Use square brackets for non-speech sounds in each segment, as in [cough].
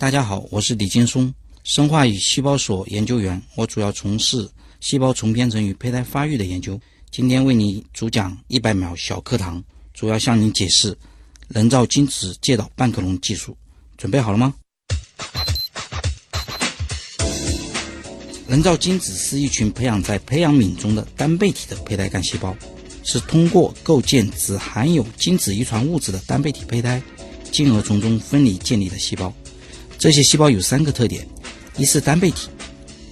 大家好，我是李劲松，生化与细胞所研究员。我主要从事细胞重编程与胚胎发育的研究。今天为你主讲一百秒小课堂，主要向你解释人造精子介导半克隆技术。准备好了吗？人造精子是一群培养在培养皿中的单倍体的胚胎干细胞，是通过构建只含有精子遗传物质的单倍体胚胎，进而从中分离建立的细胞。这些细胞有三个特点：一是单倍体，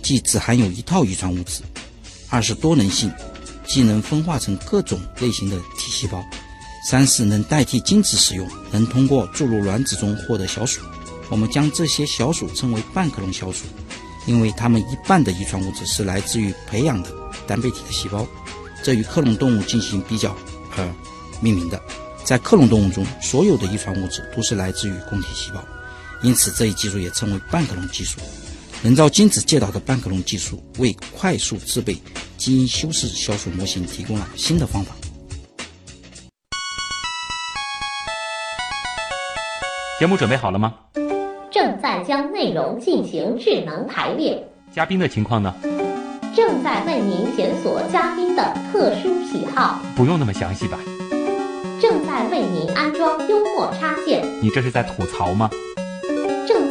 即只含有一套遗传物质；二是多能性，即能分化成各种类型的体细胞；三是能代替精子使用，能通过注入卵子中获得小鼠。我们将这些小鼠称为半克隆小鼠，因为它们一半的遗传物质是来自于培养的单倍体的细胞，这与克隆动物进行比较而命名的。在克隆动物中，所有的遗传物质都是来自于供体细胞。因此，这一技术也称为半克隆技术。人造精子介导的半克隆技术为快速制备基因修饰小鼠模型提供了新的方法。节目准备好了吗？正在将内容进行智能排列。嘉宾的情况呢？正在为您检索嘉宾的特殊喜好。不用那么详细吧？正在为您安装幽默插件。你这是在吐槽吗？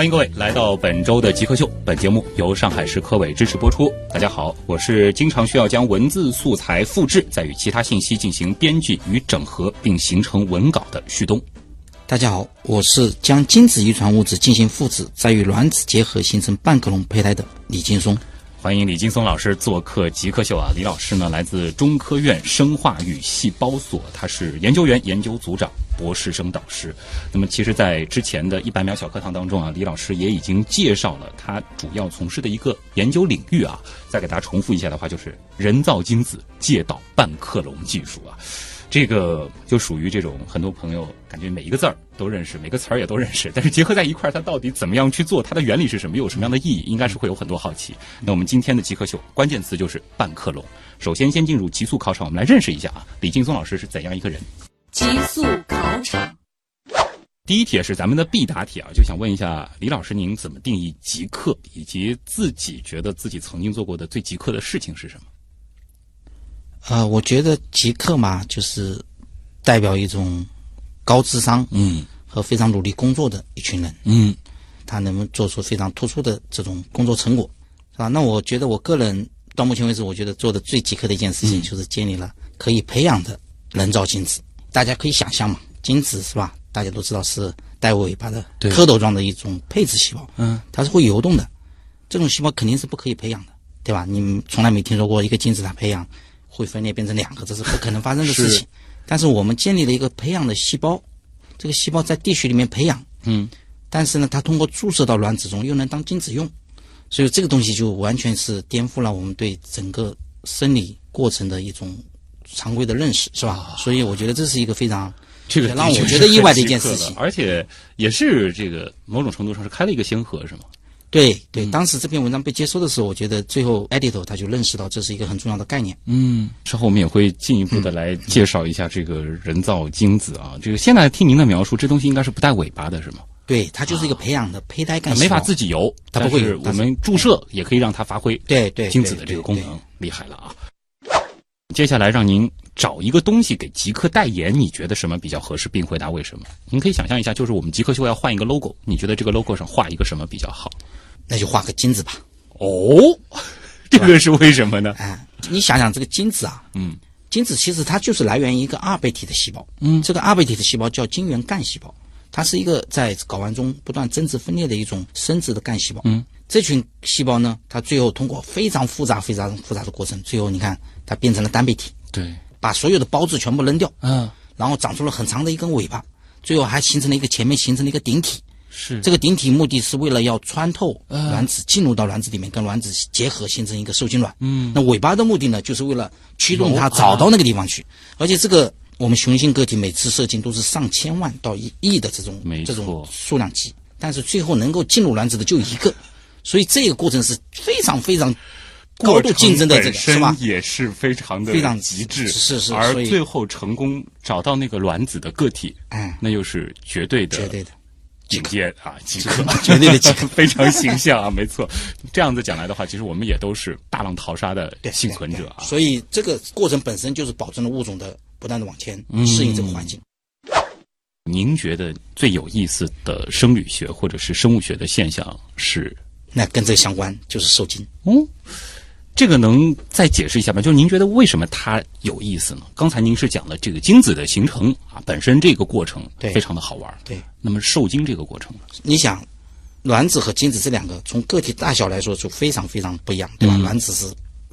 欢迎各位来到本周的极客秀。本节目由上海市科委支持播出。大家好，我是经常需要将文字素材复制，再与其他信息进行编辑与整合，并形成文稿的旭东。大家好，我是将精子遗传物质进行复制，再与卵子结合形成半克隆胚胎的李劲松。欢迎李劲松老师做客极客秀啊！李老师呢，来自中科院生化与细胞所，他是研究员、研究组长、博士生导师。那么，其实，在之前的一百秒小课堂当中啊，李老师也已经介绍了他主要从事的一个研究领域啊。再给大家重复一下的话，就是人造精子介导半克隆技术啊。这个就属于这种很多朋友感觉每一个字儿都认识，每个词儿也都认识，但是结合在一块儿，它到底怎么样去做？它的原理是什么？有什么样的意义？应该是会有很多好奇。那我们今天的极客秀关键词就是半克隆。首先，先进入极速考场，我们来认识一下啊，李劲松老师是怎样一个人？极速考场，第一题是咱们的必答题啊，就想问一下李老师，您怎么定义极客，以及自己觉得自己曾经做过的最极客的事情是什么？呃，我觉得极客嘛，就是代表一种高智商，嗯，和非常努力工作的一群人，嗯，他能不能做出非常突出的这种工作成果，是吧？那我觉得我个人到目前为止，我觉得做的最极客的一件事情，就是建立了可以培养的人造精子。大家可以想象嘛，精子是吧？大家都知道是带尾巴的蝌蚪状的一种配子细胞，嗯，它是会游动的，这种细胞肯定是不可以培养的，对吧？你从来没听说过一个精子它培养。会分裂变成两个，这是不可能发生的事情。但是我们建立了一个培养的细胞，这个细胞在地穴里面培养，嗯，但是呢，它通过注射到卵子中，又能当精子用，所以这个东西就完全是颠覆了我们对整个生理过程的一种常规的认识，是吧？所以我觉得这是一个非常这个让我觉得意外的一件事情，而且也是这个某种程度上是开了一个先河，是吗？对对，当时这篇文章被接收的时候，我觉得最后 editor 他就认识到这是一个很重要的概念。嗯，之后我们也会进一步的来介绍一下这个人造精子啊。这个现在听您的描述，这东西应该是不带尾巴的，是吗？对，它就是一个培养的胚胎干细胞，没法自己游，它不会。我们注射也可以让它发挥对对精子的这个功能，厉害了啊！接下来让您找一个东西给极客代言，你觉得什么比较合适，并回答为什么？您可以想象一下，就是我们极客秀要换一个 logo，你觉得这个 logo 上画一个什么比较好？那就画个金子吧。哦，这个是为什么呢？哎，你想想这个精子啊，嗯，精子其实它就是来源于一个二倍体的细胞，嗯，这个二倍体的细胞叫精原干细胞，它是一个在睾丸中不断增殖分裂的一种生殖的干细胞，嗯，这群细胞呢，它最后通过非常复杂、非常复杂的过程，最后你看它变成了单倍体，对，把所有的孢子全部扔掉，嗯，然后长出了很长的一根尾巴，最后还形成了一个前面形成了一个顶体。是这个顶体目的是为了要穿透卵子，进入到卵子里面，跟卵子结合，形成一个受精卵。嗯，那尾巴的目的呢，就是为了驱动它找到那个地方去。而且这个我们雄性个体每次射精都是上千万到一亿的这种这种数量级，但是最后能够进入卵子的就一个，所以这个过程是非常非常高度竞争的这个是吧？也是非常的非常极致，是是而最后成功找到那个卵子的个体，哎那又是绝对的绝对的。顶尖啊，即刻，[laughs] 绝对的即刻 [laughs] 非常形象啊，没错。这样子讲来的话，其实我们也都是大浪淘沙的幸存者啊。所以这个过程本身就是保证了物种的不断的往前嗯适应这个环境。您觉得最有意思的生理学或者是生物学的现象是？那跟这相关就是受精。哦，这个能再解释一下吗？就是您觉得为什么它有意思呢？刚才您是讲了这个精子的形成啊，本身这个过程对非常的好玩。对，那么受精这个过程？你想，卵子和精子这两个从个体大小来说就非常非常不一样，对吧？嗯卵子是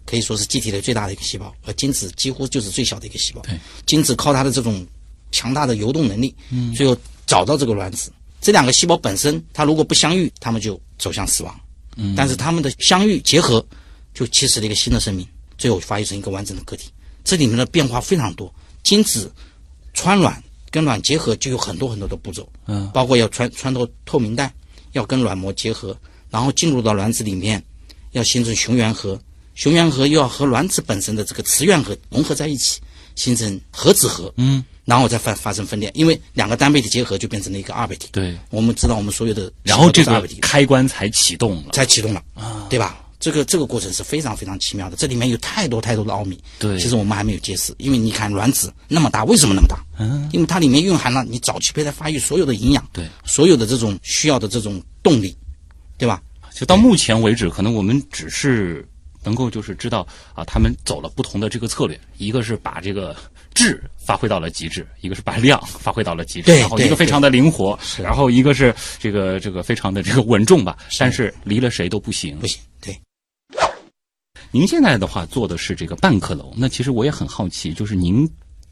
可以说是机体的最大的一个细胞，而精子几乎就是最小的一个细胞。对，精子靠它的这种强大的游动能力，嗯，最后找到这个卵子。这两个细胞本身，它如果不相遇，它们就走向死亡。嗯，但是它们的相遇结合，就起始了一个新的生命，最后发育成一个完整的个体。这里面的变化非常多，精子穿卵跟卵结合就有很多很多的步骤，嗯，包括要穿穿透透明带，要跟卵膜结合，然后进入到卵子里面，要形成雄原核，雄原核又要和卵子本身的这个雌原核融合在一起，形成核子核，嗯，然后再发发生分裂，因为两个单倍体结合就变成了一个二倍体。对，我们知道我们所有的然后这个开关才启动了。才启动了，啊对吧？这个这个过程是非常非常奇妙的，这里面有太多太多的奥秘。对其实我们还没有揭示，因为你看卵子那么大，为什么那么大？嗯，因为它里面蕴含了你早期胚胎发育所有的营养，对，所有的这种需要的这种动力，对吧？就到目前为止，可能我们只是能够就是知道啊，他们走了不同的这个策略，一个是把这个质发挥到了极致，一个是把量发挥到了极致，对然后一个非常的灵活，然后一个是这个这个非常的这个稳重吧，但是离了谁都不行不。行，对，您现在的话做的是这个半克隆，那其实我也很好奇，就是您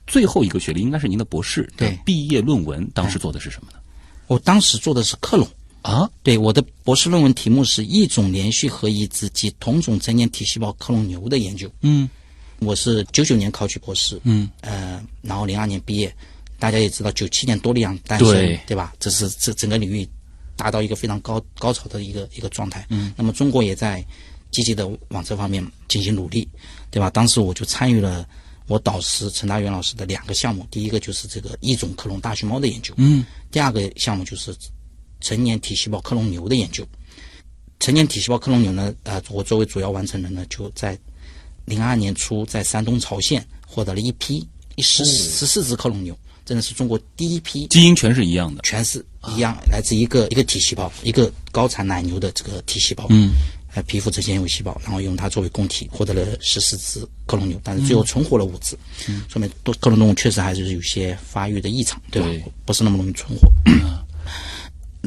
最后一个学历应该是您的博士的对毕业论文，当时做的是什么呢？我当时做的是克隆。啊，对，我的博士论文题目是一种连续核移植及同种成年体细胞克隆牛的研究。嗯我是九九年考取博士，嗯，呃，然后零二年毕业。大家也知道，九七年多利昂诞生，对吧？这是这整个领域达到一个非常高高潮的一个一个状态。嗯，那么中国也在积极的往这方面进行努力，对吧？当时我就参与了我导师陈大元老师的两个项目，第一个就是这个异种克隆大熊猫的研究，嗯，第二个项目就是成年体细胞克隆牛的研究。成年体细胞克隆牛呢，呃，我作为主要完成人呢，就在零二年初在山东曹县获得了一批一十十四只克隆牛，真的是中国第一批基因全是一样的。全是一样，来自一个一个体细胞，一个高产奶牛的这个体细胞，嗯，呃，皮肤之间有细胞，然后用它作为供体，获得了十四只克隆牛，但是最后存活了五只，嗯，说明多克隆动物确实还是有些发育的异常，对吧？对不是那么容易存活。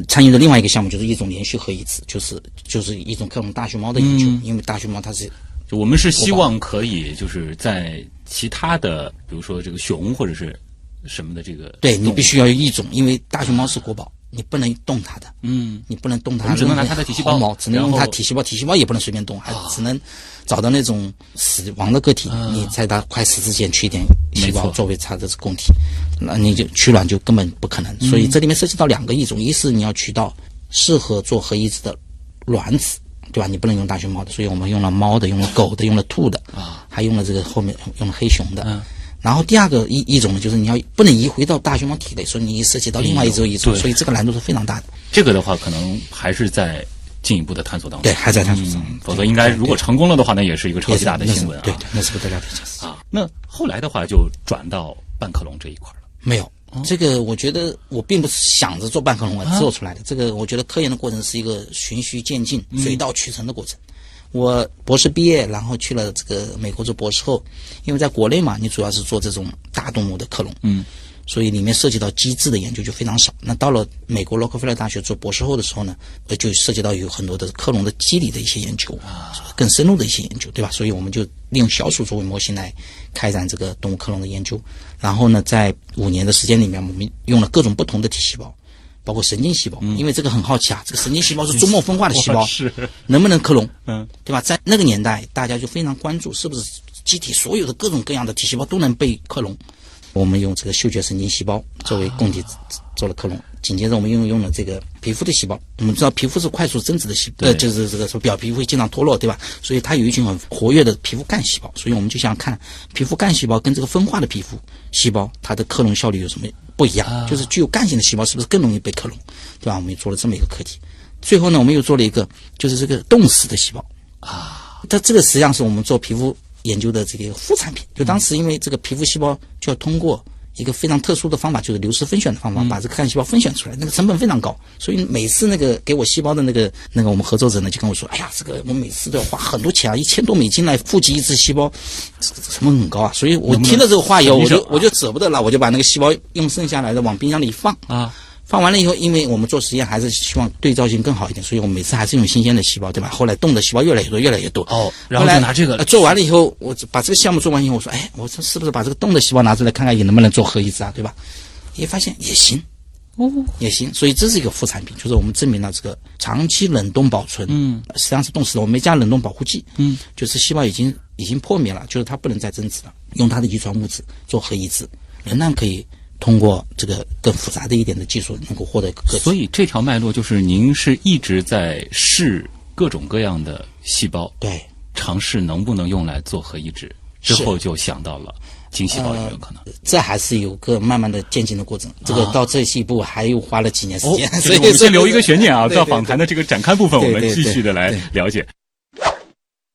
参与的另外一个项目就是一种连续核移植，就是就是一种克隆大熊猫的研究，因为大熊猫它是就我们是希望可以就是在其他的，比如说这个熊或者是什么的这个，对你必须要有一种，因为大熊猫是国宝，你不能动它的，嗯，你不能动它，只能拿它的体细胞毛只能用它体细胞，体细胞也不能随便动，还只能找到那种死亡的个体，你在它快死之前取一点细胞作为它的供体，那你就取卵就根本不可能。所以这里面涉及到两个异种，一是你要取到适合做核移植的卵子。对吧？你不能用大熊猫的，所以我们用了猫的，用了狗的，用了兔的，啊，还用了这个后面用了黑熊的。嗯然后第二个一一种呢，就是你要不能移回到大熊猫体内，所以你涉及到另外一种所以这个难度是非常大的。这个的话可能还是在进一步的探索当中。对，还在探索中。嗯，否则应该如果成功了的话，那也是一个超级大的新闻啊。对对，那是不得了的。啊，那后来的话就转到半克隆这一块了。没有，这个我觉得我并不是想着做半克隆而做出来的。这个我觉得科研的过程是一个循序渐进、水到渠成的过程。我博士毕业，然后去了这个美国做博士后，因为在国内嘛，你主要是做这种大动物的克隆，嗯，所以里面涉及到机制的研究就非常少。那到了美国洛克菲勒大学做博士后的时候呢，呃，就涉及到有很多的克隆的机理的一些研究，更深入的一些研究，对吧？所以我们就利用小鼠作为模型来开展这个动物克隆的研究。然后呢，在五年的时间里面，我们用了各种不同的体细胞，包括神经细胞，因为这个很好奇啊，这个神经细胞是 [laughs] 终末分化的细胞，[laughs] 是，能不能克隆？嗯，对吧？在那个年代，大家就非常关注是不是机体所有的各种各样的体细胞都能被克隆。我们用这个嗅觉神经细胞作为供体做了克隆。紧接着我们又用了这个皮肤的细胞。我们知道皮肤是快速增殖的细，胞呃，就是这个说表皮会经常脱落，对吧？所以它有一群很活跃的皮肤干细胞。所以我们就想看皮肤干细胞跟这个分化的皮肤细胞，它的克隆效率有什么不一样？就是具有干性的细胞是不是更容易被克隆，对吧？我们又做了这么一个课题。最后呢，我们又做了一个，就是这个冻死的细胞啊。它这个实际上是我们做皮肤研究的这个副产品。就当时因为这个皮肤细胞就要通过一个非常特殊的方法，就是流失分选的方法，把这个干细胞分选出来，那个成本非常高。所以每次那个给我细胞的那个那个我们合作者呢，就跟我说：“哎呀，这个我每次都要花很多钱啊，一千多美金来复集一只细胞，这个成本很高啊。”所以我听了这个话以后，我就我就舍不得了，我就把那个细胞用剩下来的往冰箱里一放啊。放完了以后，因为我们做实验还是希望对照性更好一点，所以我们每次还是用新鲜的细胞，对吧？后来冻的细胞越来越多，越来越多。哦然后拿这个呃做完了以后，我把这个项目做完以后，我说，哎，我说是不是把这个冻的细胞拿出来看看，也能不能做核移植啊，对吧？也发现也行，哦，也行。所以这是一个副产品，就是我们证明了这个长期冷冻保存，嗯，实际上是冻死的，我们没加冷冻保护剂，嗯，就是细胞已经已经破灭了，就是它不能再增殖了，用它的遗传物质做核移植，仍然可以。通过这个更复杂的一点的技术，能够获得个。所以这条脉络就是您是一直在试各种各样的细胞，对，尝试能不能用来做核移植，之后就想到了精细胞有没有可能？这还是有个慢慢的渐进的过程。这个到这一步还又花了几年时哦间，，这 [laughs] 所以我们先留一个悬念啊，对对到访谈的这个展开部分，我们继续的来了解。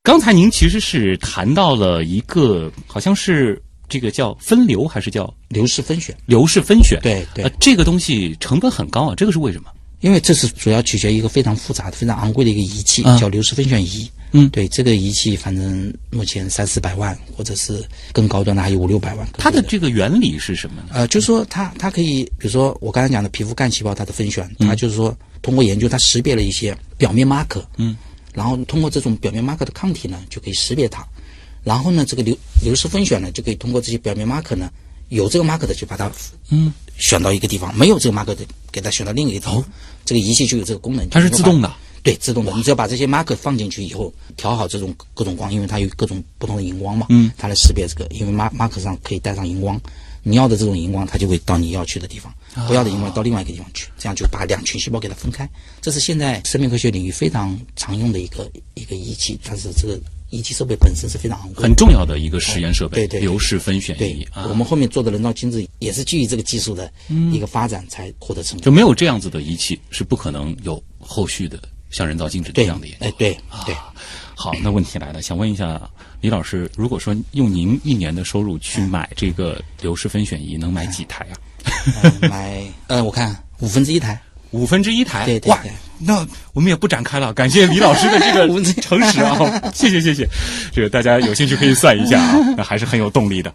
刚才您其实是谈到了一个，好像是这个叫分流还是叫流式分选，流式分选？对对呃，这个东西成本很高啊，这个是为什么？因为这是主要取决于一个非常复杂的、非常昂贵的一个仪器，嗯叫流式分选仪。嗯对，这个仪器反正目前三四百万，或者是更高端的还有五六百万。它的这个原理是什么呢？呃，就是说它它可以，比如说我刚才讲的皮肤干细胞，它的分选，嗯它就是说通过研究，它识别了一些表面 marker，嗯，然后通过这种表面 marker 的抗体呢，就可以识别它，然后呢，这个流流失分选呢，就可以通过这些表面 marker 呢，有这个 marker 的就把它嗯选到一个地方，没有这个 marker 的给它选到另一个地方，这个仪器就有这个功能，哦它是自动的。对，自动的，你只要把这些 marker 放进去以后，调好这种各种光，因为它有各种不同的荧光嘛，嗯，它来识别这个，因为 mark marker 上可以带上荧光，你要的这种荧光，它就会到你要去的地方，不要的荧光到另外一个地方去，这样就把两群细胞给它分开。这是现在生命科学领域非常常用的一个一个仪器，但是这个仪器设备本身是非常昂贵，很重要的一个实验设备，对对对流式分选对仪，啊我，们后面做的人造精子也是基于这个技术的一个发展才获得成功。就没有这样子的仪器，是不可能有后续的像人造精子这样的研，究哎。对对。好，那问题来了，想问一下李老师，如果说用您一年的收入去买这个流式分选仪，能买几台啊？呃买呃，我看五分之一台，五分之一台，哇对对对！那我们也不展开了，感谢李老师的这个 [laughs] 诚实啊，[laughs] 谢谢谢谢。这个大家有兴趣可以算一下啊，[laughs] 那还是很有动力的。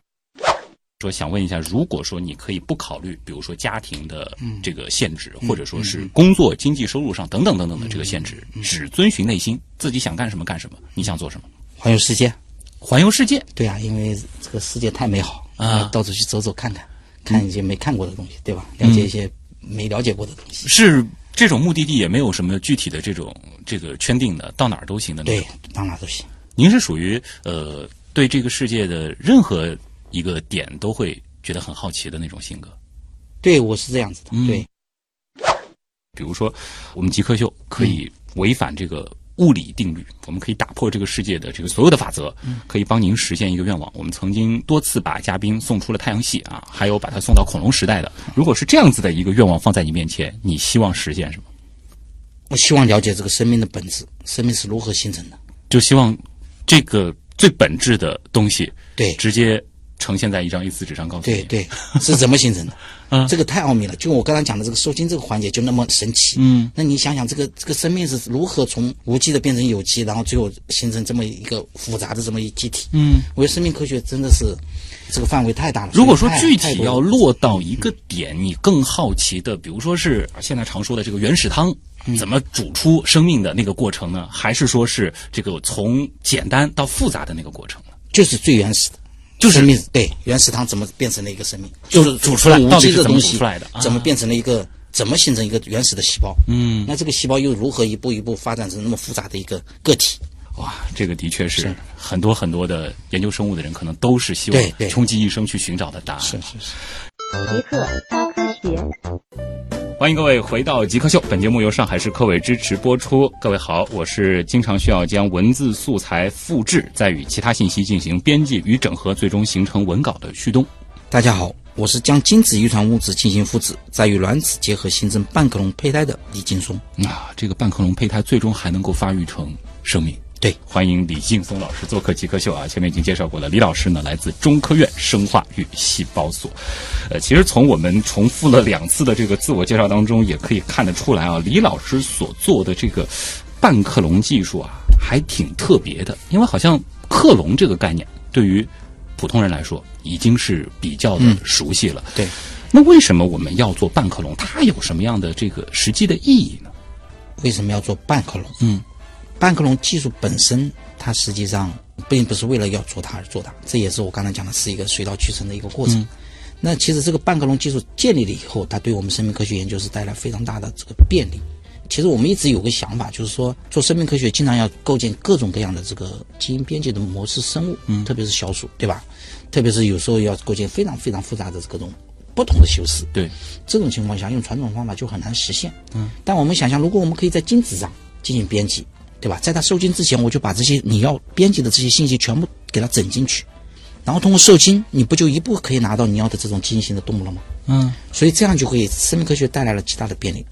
说想问一下，如果说你可以不考虑，比如说家庭的这个限制，或者说是工作、经济收入上等等等等的这个限制，只遵循内心，自己想干什么干什么，你想做什么？环游世界。环游世界，对啊，因为这个世界太美好啊到处去走走看看，看一些没看过的东西，对吧？了解一些没了解过的东西。是这种目的地也没有什么具体的这种这个圈定的，到哪儿都行的那对。，到哪都行。您是属于呃对这个世界的任何一个点都会觉得很好奇的那种性格。对，我是这样子的。嗯对，比如说，我们极客秀可以违反这个物理定律，我们可以打破这个世界的这个所有的法则，可以帮您实现一个愿望。我们曾经多次把嘉宾送出了太阳系啊，还有把他送到恐龙时代的。如果是这样子的一个愿望放在你面前，你希望实现什么？我希望了解这个生命的本质，生命是如何形成的。就希望这个最本质的东西，对直接呈现在一张 A4 纸上，告诉你。对对，是怎么形成的？[laughs] 嗯这个太奥秘了。就我刚才讲的这个受精这个环节就那么神奇。嗯，那你想想，这个这个生命是如何从无机的变成有机，然后最后形成这么一个复杂的这么一机体？嗯，我觉得生命科学真的是这个范围太大了。如果说具体要落到一个点，你更好奇的，比如说是现在常说的这个原始汤，嗯怎么煮出生命的那个过程呢？还是说是这个从简单到复杂的那个过程呢？就是最原始的，就是生命对原始汤怎么变成了一个生命，就是煮出来无到底是怎么煮机的东西出来的啊怎么变成了一个怎么形成一个原始的细胞？嗯，那这个细胞又如何一步一步发展成那么复杂的一个个体？哇，这个的确是是很多很多的研究生物的人可能都是希望对对穷极一生去寻找的答案。是是是。极客高科学。欢迎各位回到极客秀，本节目由上海市科委支持播出。各位好，我是经常需要将文字素材复制，再与其他信息进行编辑与整合，最终形成文稿的旭东。大家好，我是将精子遗传物质进行复制，再与卵子结合形成半克隆胚胎的李劲松。啊，这个半克隆胚胎最终还能够发育成生命。对，欢迎李劲松老师做客极客秀啊！前面已经介绍过了，李老师呢来自中科院生化与细胞所。呃，其实从我们重复了两次的这个自我介绍当中，也可以看得出来啊，李老师所做的这个半克隆技术啊，还挺特别的，因为好像克隆这个概念对于普通人来说已经是比较的熟悉了。对，那为什么我们要做半克隆？它有什么样的这个实际的意义呢？为什么要做半克隆？嗯，半克隆技术本身，它实际上并不是为了要做它而做它，这也是我刚才讲的是一个水到渠成的一个过程。那其实这个半克隆技术建立了以后，它对我们生命科学研究是带来非常大的这个便利。其实我们一直有个想法，就是说做生命科学经常要构建各种各样的这个基因编辑的模式生物，嗯，特别是小鼠，对吧？特别是有时候要构建非常非常复杂的各种不同的修饰，对，这种情况下，用传统方法就很难实现。嗯，但我们想象，如果我们可以在精子上进行编辑，对吧？在它受精之前，我就把这些你要编辑的这些信息全部给它整进去，然后通过受精，你不就一步可以拿到你要的这种基因型的动物了吗？嗯，所以这样就给生命科学带来了极大的便利。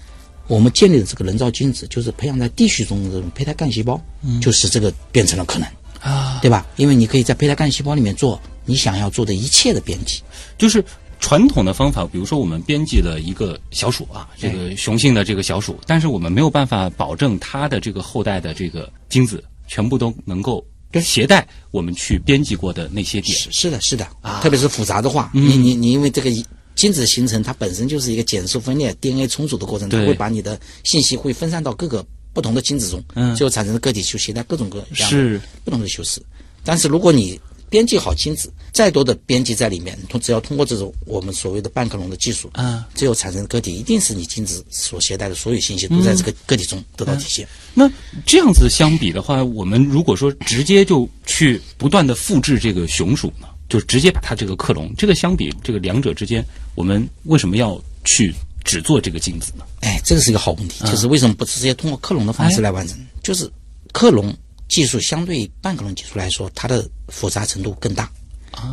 我们建立的这个人造精子，就是培养在地序中的这种胚胎干细胞，嗯就使这个变成了可能啊，对吧？因为你可以在胚胎干细胞里面做你想要做的一切的编辑。就是传统的方法，比如说我们编辑了一个小鼠啊，这个雄性的这个小鼠，但是我们没有办法保证它的这个后代的这个精子全部都能够携带我们去编辑过的那些点。是是的，是的，啊。特别是复杂的话，你你你因为这个精子形成，它本身就是一个减数分裂、DNA 重组的过程，它会把你的信息会分散到各个不同的精子中，嗯。最后产生的个体就携带各种各样的是。不同的修饰。但是如果你编辑好精子，再多的编辑在里面，通只要通过这种我们所谓的半克隆的技术，啊，最后产生的个体一定是你精子所携带的所有信息都在这个个体中得到体现。那这样子相比的话，我们如果说直接就去不断的复制这个雄鼠呢，就直接把它这个克隆，这个相比这个两者之间，我们为什么要去只做这个精子呢？哎，这个是一个好问题，就是为什么不直接通过克隆的方式来完成？就是克隆技术相对于半克隆技术来说，它的复杂程度更大，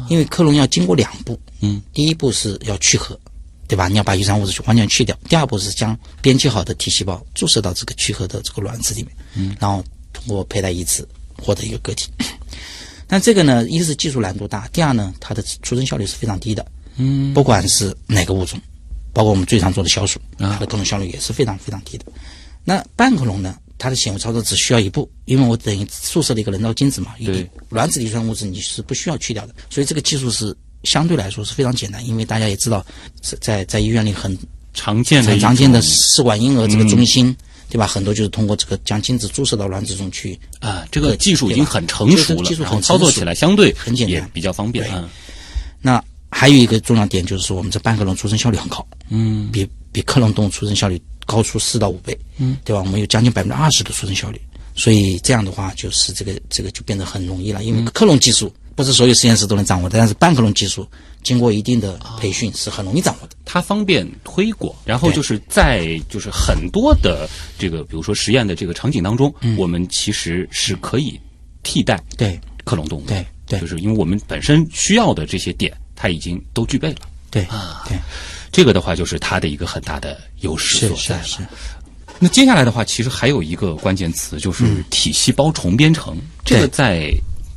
因为克隆要经过两步，嗯，第一步是要去核，对吧？你要把遗传物质完全去掉。第二步是将编辑好的体细胞注射到这个去核的这个卵子里面，嗯，然后通过胚胎移植获得一个个体。[coughs] 但这个呢，一是技术难度大，第二呢，它的出生效率是非常低的，嗯，不管是哪个物种，包括我们最常做的小鼠，它的克隆效率也是非常非常低的。那半克隆呢，它的显微操作只需要一步，因为我等于注射了一个人造精子嘛，一对卵子的遗传物质你是不需要去掉的，所以这个技术是相对来说是非常简单，因为大家也知道，是在在医院里很常见的很常见的试管婴儿这个中心，对吧？很多就是通过这个将精子注射到卵子中去。啊，这个技术已经很成熟了，技术然后很操作起来相对很简单比较方便。对嗯那还有一个重要点就是说，我们这半克隆出生效率很高，嗯，比比克隆动物出生效率高出四到五倍，嗯，对吧？我们有将近百分之二十的出生效率，所以这样的话，就是这个这个就变得很容易了。因为克隆技术不是所有实验室都能掌握的，但是半克隆技术经过一定的培训是很容易掌握的。它方便推广，然后就是在就是很多的这个，比如说实验的这个场景当中，嗯。我们其实是可以替代对克隆动物的，对对。就是因为我们本身需要的这些点，它已经都具备了。对啊。对，这个的话，就是它的一个很大的优势所在了。是是，那接下来的话，其实还有一个关键词，就是体细胞重编程。这个在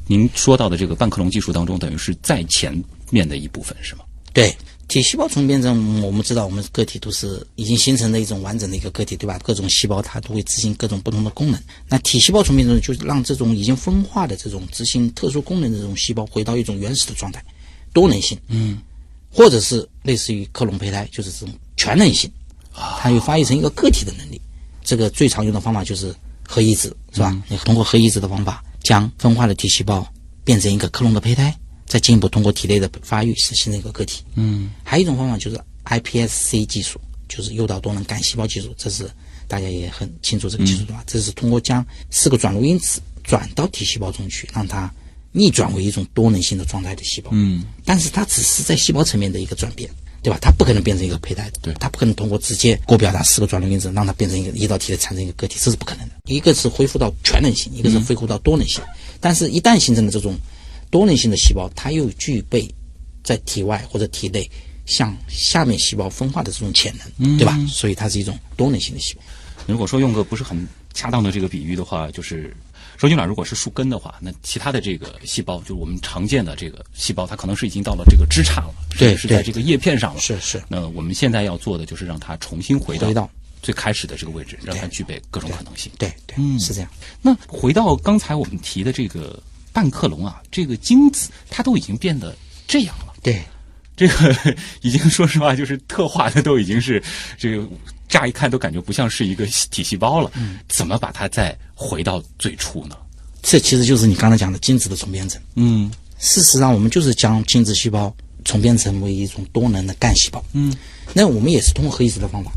您说到的这个半克隆技术当中，等于是在前面的一部分，是吗？对。体细胞重编程，我们知道，我们个体都是已经形成的一种完整的一个个体，对吧？各种细胞它都会执行各种不同的功能。那体细胞重编程就是让这种已经分化的这种执行特殊功能的这种细胞回到一种原始的状态，多能性。嗯，或者是类似于克隆胚胎，就是这种全能性，它又发育成一个个体的能力。这个最常用的方法就是核移植，是吧？你通过核移植的方法，将分化的体细胞变成一个克隆的胚胎，再进一步通过体内的发育是形成一个个体。嗯，还有一种方法就是 iPSC 技术，就是诱导多能干细胞技术，这是大家也很清楚这个技术对吧？这是通过将四个转录因子转到体细胞中去，让它逆转为一种多能性的状态的细胞。嗯，但是它只是在细胞层面的一个转变，对吧？它不可能变成一个胚胎，对它不可能通过直接过表达四个转录因子让它变成一个一道体的产生一个个体，这是不可能的。一个是恢复到全能性，一个是恢复到多能性。但是，一旦形成了这种多能性的细胞，它又具备在体外或者体内向下面细胞分化的这种潜能，对吧？所以它是一种多能性的细胞。如果说用个不是很恰当的这个比喻的话，就是受精卵如果是树根的话，那其他的这个细胞，就是我们常见的这个细胞，它可能是已经到了这个枝杈了，对对是在这个叶片上了。是是那我们现在要做的就是让它重新回到回到最开始的这个位置，让它具备各种可能性。对对，嗯是这样。那回到刚才我们提的这个半克隆啊，这个精子它都已经变得这样了。对，这个 [laughs] 已经说实话，就是特化的都已经是这个，乍一看都感觉不像是一个体细胞了。嗯怎么把它再回到最初呢？这其实就是你刚才讲的精子的重编程。嗯事实上，我们就是将精子细胞重编成为一种多能的干细胞。嗯，那我们也是通过核移植的方法，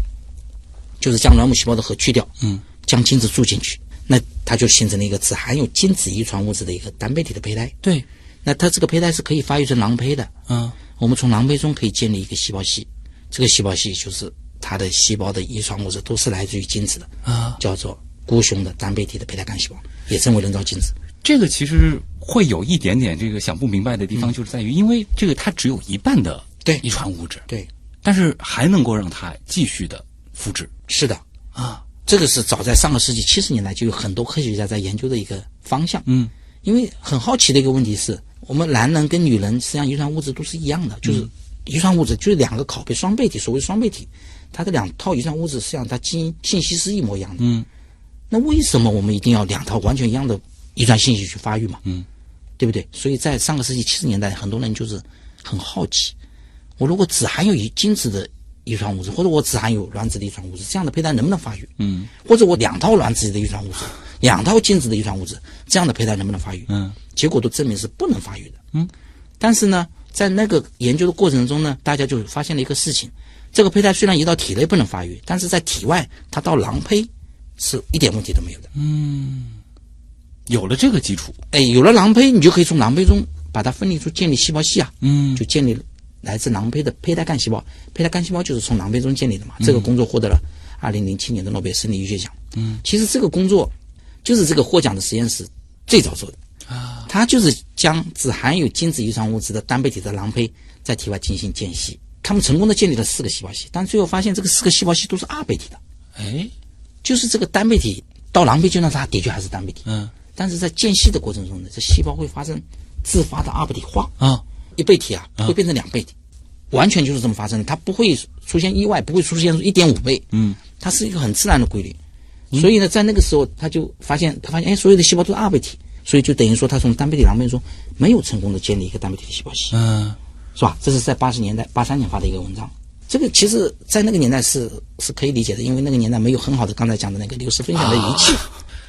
就是将卵母细胞的核去掉，嗯，将精子注进去，那它就形成了一个只含有精子遗传物质的一个单倍体的胚胎。对，那它这个胚胎是可以发育成囊胚的。嗯我们从囊胚中可以建立一个细胞系，这个细胞系就是它的细胞的遗传物质都是来自于精子的，啊，叫做孤雄的单倍体的胚胎干细胞，也称为人造精子。这个其实会有一点点这个想不明白的地方，就是在于，因为这个它只有一半的对。遗传物质，对，但是还能够让它继续的复制。是的，啊。这个是早在上个世纪七十年代就有很多科学家在研究的一个方向。嗯，因为很好奇的一个问题是，我们男人跟女人实际上遗传物质都是一样的，就是遗传物质就是两个拷贝双倍体，所谓双倍体，它的两套遗传物质实际上它基因信息是一模一样的。嗯，那为什么我们一定要两套完全一样的遗传信息去发育嘛？嗯，对不对？所以在上个世纪七十年代，很多人就是很好奇，我如果只含有一精子的遗传物质，或者我只含有卵子的遗传物质，这样的胚胎能不能发育？嗯或者我两套卵子的遗传物质，两套精子的遗传物质，这样的胚胎能不能发育？嗯结果都证明是不能发育的。嗯，但是呢，在那个研究的过程中呢，大家就发现了一个事情：这个胚胎虽然移到体内不能发育，但是在体外它到囊胚是一点问题都没有的。嗯有了这个基础，哎，有了囊胚，你就可以从囊胚中把它分离出建立细胞系啊，嗯就建立来自囊胚的胚胎干细胞。胚胎干细胞就是从囊胚中建立的嘛。这个工作获得了二零零七年的诺贝尔生理医学奖。嗯，其实这个工作就是这个获奖的实验室最早做的。啊，它就是将只含有精子遗传物质的单倍体的囊胚在体外进行间隙。他们成功的建立了四个细胞系，但最后发现这个四个细胞系都是二倍体的，哎，就是这个单倍体到囊胚阶段它的确还是单倍体，嗯。但是在间隙的过程中呢，这细胞会发生自发的二倍体化，啊，一倍体啊会变成两倍体，完全就是这么发生的，它不会出现意外，不会出现一点五倍，嗯。它是一个很自然的规律。所以呢，在那个时候他就发现，他发现哎，所有的细胞都是二倍体，所以就等于说他从单倍体囊胚中没有成功的建立一个单倍体的细胞系。嗯是吧？这是在八十年代、八三年发的一个文章。这个其实，在那个年代是是可以理解的，因为那个年代没有很好的刚才讲的那个流式分选的仪器，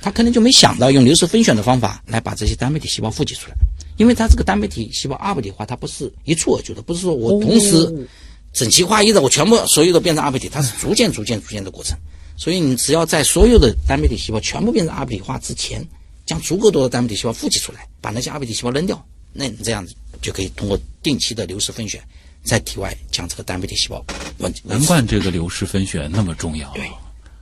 他可能就没想到用流式分选的方法来把这些单倍体细胞复制出来。因为它这个单倍体细胞二倍体化，它不是一蹴而就的，不是说我同时整齐划一的，我全部所有都变成二倍体，它是逐渐、逐渐、逐渐的过程。所以你只要在所有的单倍体细胞全部变成二倍体化之前，将足够多的单倍体细胞复制出来，把那些二倍体细胞扔掉，那你这样子就可以通过定期的流失分选，在体外将这个单倍体细胞难怪这个流失分选那么重要。对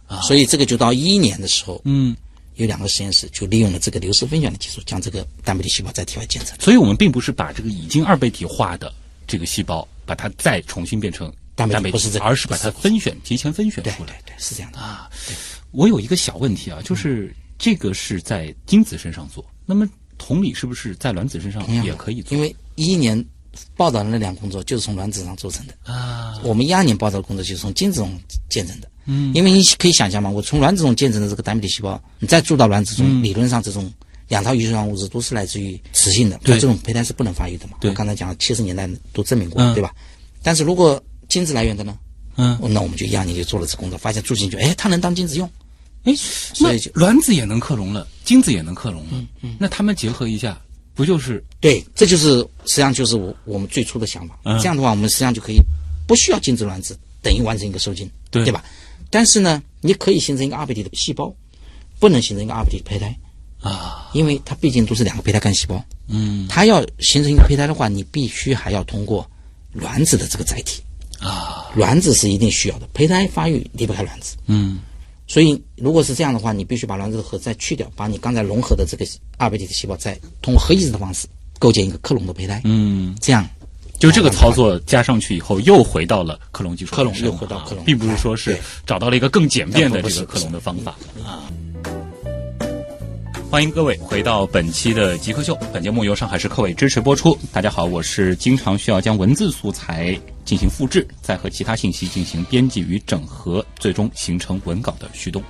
啊所以这个就到一一年的时候，嗯，有两个实验室就利用了这个流失分选的技术，将这个单倍体细胞在体外建成。所以我们并不是把这个已经二倍体化的这个细胞，把它再重新变成单倍体倍不是这个而是把它分选提前分选对出来。对对，是这样的。啊，我有一个小问题啊，就是这个是在精子身上做，那么同理是不是在卵子身上也可以做？因为一一年报道的那两工作就是从卵子上做成的，啊，我们一二年报道的工作就是从精子中建成的。嗯，因为你可以想象嘛，我从卵子中建成的这个单倍体细胞，你再注到卵子中，理论上这种两套遗传物质都是来自于雌性的，对那这种胚胎是不能发育的嘛。对我刚才讲七十年代都证明过，嗯对吧？但是如果精子来源的呢？嗯，那我们就一二年就做了这工作，发现注进去，哎，它能当精子用。哎，那所以卵子也能克隆了，精子也能克隆了，那他们结合一下，不就是对，这就是实际上就是我我们最初的想法。嗯这样的话，我们实际上就可以不需要精子卵子，等于完成一个受精，对吧？但是呢，你可以形成一个二倍体的细胞，不能形成一个二倍体的胚胎。啊，因为它毕竟都是两个胚胎干细胞，嗯它要形成一个胚胎的话，你必须还要通过卵子的这个载体，啊，卵子是一定需要的，胚胎发育离不开卵子。嗯所以，如果是这样的话，你必须把卵子的核再去掉，把你刚才融合的这个二倍体的细胞再通过核移植的方式构建一个克隆的胚胎。嗯，这样。就这个操作加上去以后，又回到了克隆技术克隆又回到克隆啊并不是说是找到了一个更简便的这个克隆的方法。啊。欢迎各位回到本期的极客秀，本节目由上海市科委支持播出。大家好，我是经常需要将文字素材进行复制，再和其他信息进行编辑与整合，最终形成文稿的徐东。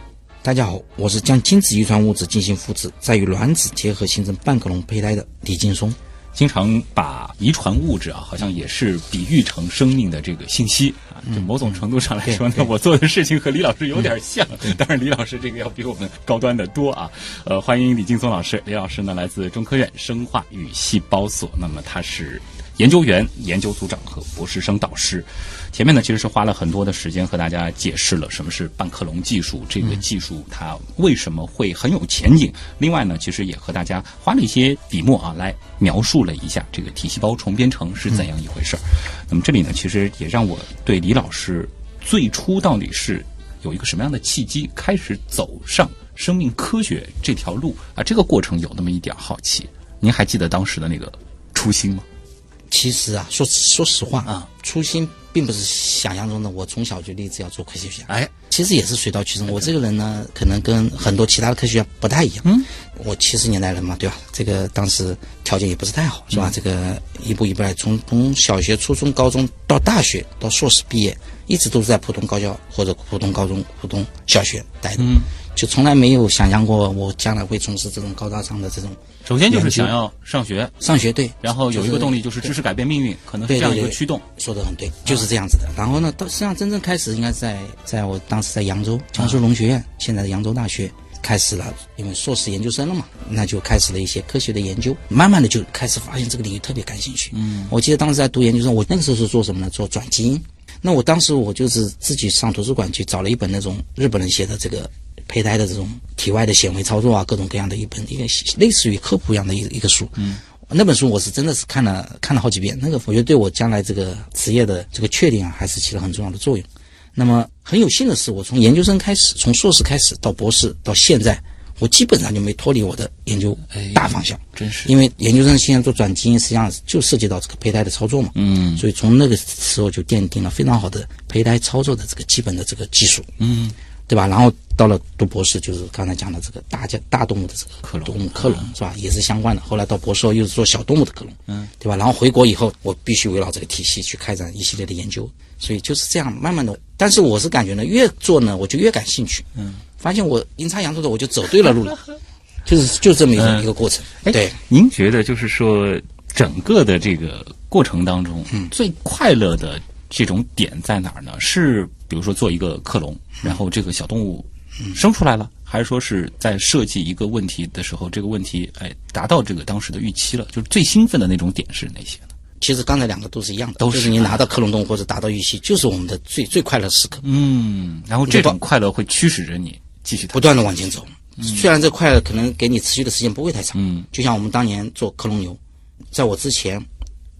大家好，我是将精子遗传物质进行复制，再与卵子结合形成半克隆胚胎的李劲松。经常把遗传物质啊，好像也是比喻成生命的这个信息啊。就某种程度上来说呢，我做的事情和李老师有点像，[laughs] 当然李老师这个要比我们高端的多啊。呃，欢迎李劲松老师，李老师呢来自中科院生化与细胞所，那么他是研究员、研究组长和博士生导师。前面呢，其实是花了很多的时间和大家解释了什么是半克隆技术，这个技术它为什么会很有前景。另外呢，其实也和大家花了一些笔墨啊，来描述了一下这个体细胞重编程是怎样一回事儿。那么这里呢，其实也让我对李老师最初到底是有一个什么样的契机，开始走上生命科学这条路啊，这个过程有那么一点好奇。您还记得当时的那个初心吗？其实啊，说说实话啊，初心并不是想象中的。我从小就立志要做科学家，哎，其实也是水到渠成。我这个人呢，可能跟很多其他的科学家不太一样。嗯，我七十年代人嘛，对吧？这个当时条件也不是太好，是吧？这个一步一步来，从从小学、初中、高中到大学到硕士毕业，一直都是在普通高校或者普通高中、普通小学待的。嗯，就从来没有想象过我将来会从事这种高大上的这种首先就是想要上学，上学。对，然后有一个动力就是知识改变命运，可能是这样一个驱动。说的很对，就是这样子的。然后呢，到实际上真正开始应该在在我当时在扬州江苏农学院，现在的扬州大学开始了，因为硕士研究生了嘛，那就开始了一些科学的研究，慢慢的就开始发现这个领域特别感兴趣。嗯，我记得当时在读研究生，我那个时候是做什么呢？做转基因。那我当时我就是自己上图书馆去找了一本那种日本人写的这个胚胎的这种体外的显微操作啊，各种各样的一本一个类似于科普一样的一一个书。嗯。那本书我是真的是看了看了好几遍，那个我觉得对我将来这个职业的这个确定啊，还是起了很重要的作用。那么很有幸的是，我从研究生开始，从硕士开始到博士到现在，我基本上就没脱离我的研究大方向。真是因为研究生现在做转基因，实际上就涉及到这个胚胎的操作嘛。嗯所以从那个时候就奠定了非常好的胚胎操作的这个基本的这个技术。嗯，对吧？然后到了读博士，就是刚才讲的这个大家大动物的这个克隆动物克隆是吧？也是相关的。后来到博士后又是做小动物的克隆，嗯，对吧？然后回国以后，我必须围绕这个体系去开展一系列的研究，所以就是这样慢慢的。但是我是感觉呢，越做呢，我就越感兴趣，嗯，发现我阴差阳错的我就走对了路了，就是就这么一个、嗯一个过程。哎对，您觉得就是说，整个的这个过程当中，嗯最快乐的这种点在哪儿呢？是比如说做一个克隆，然后这个小动物生出来了，还是说是在设计一个问题的时候，这个问题哎达到这个当时的预期了？就是最兴奋的那种点是哪些呢？其实刚才两个都是一样的，都是就是你拿到克隆动物或者达到预期，就是我们的最最快乐时刻。嗯，然后这种快乐会驱使着你继续不断的往前走。虽然这快乐可能给你持续的时间不会太长，嗯，就像我们当年做克隆牛，在我之前，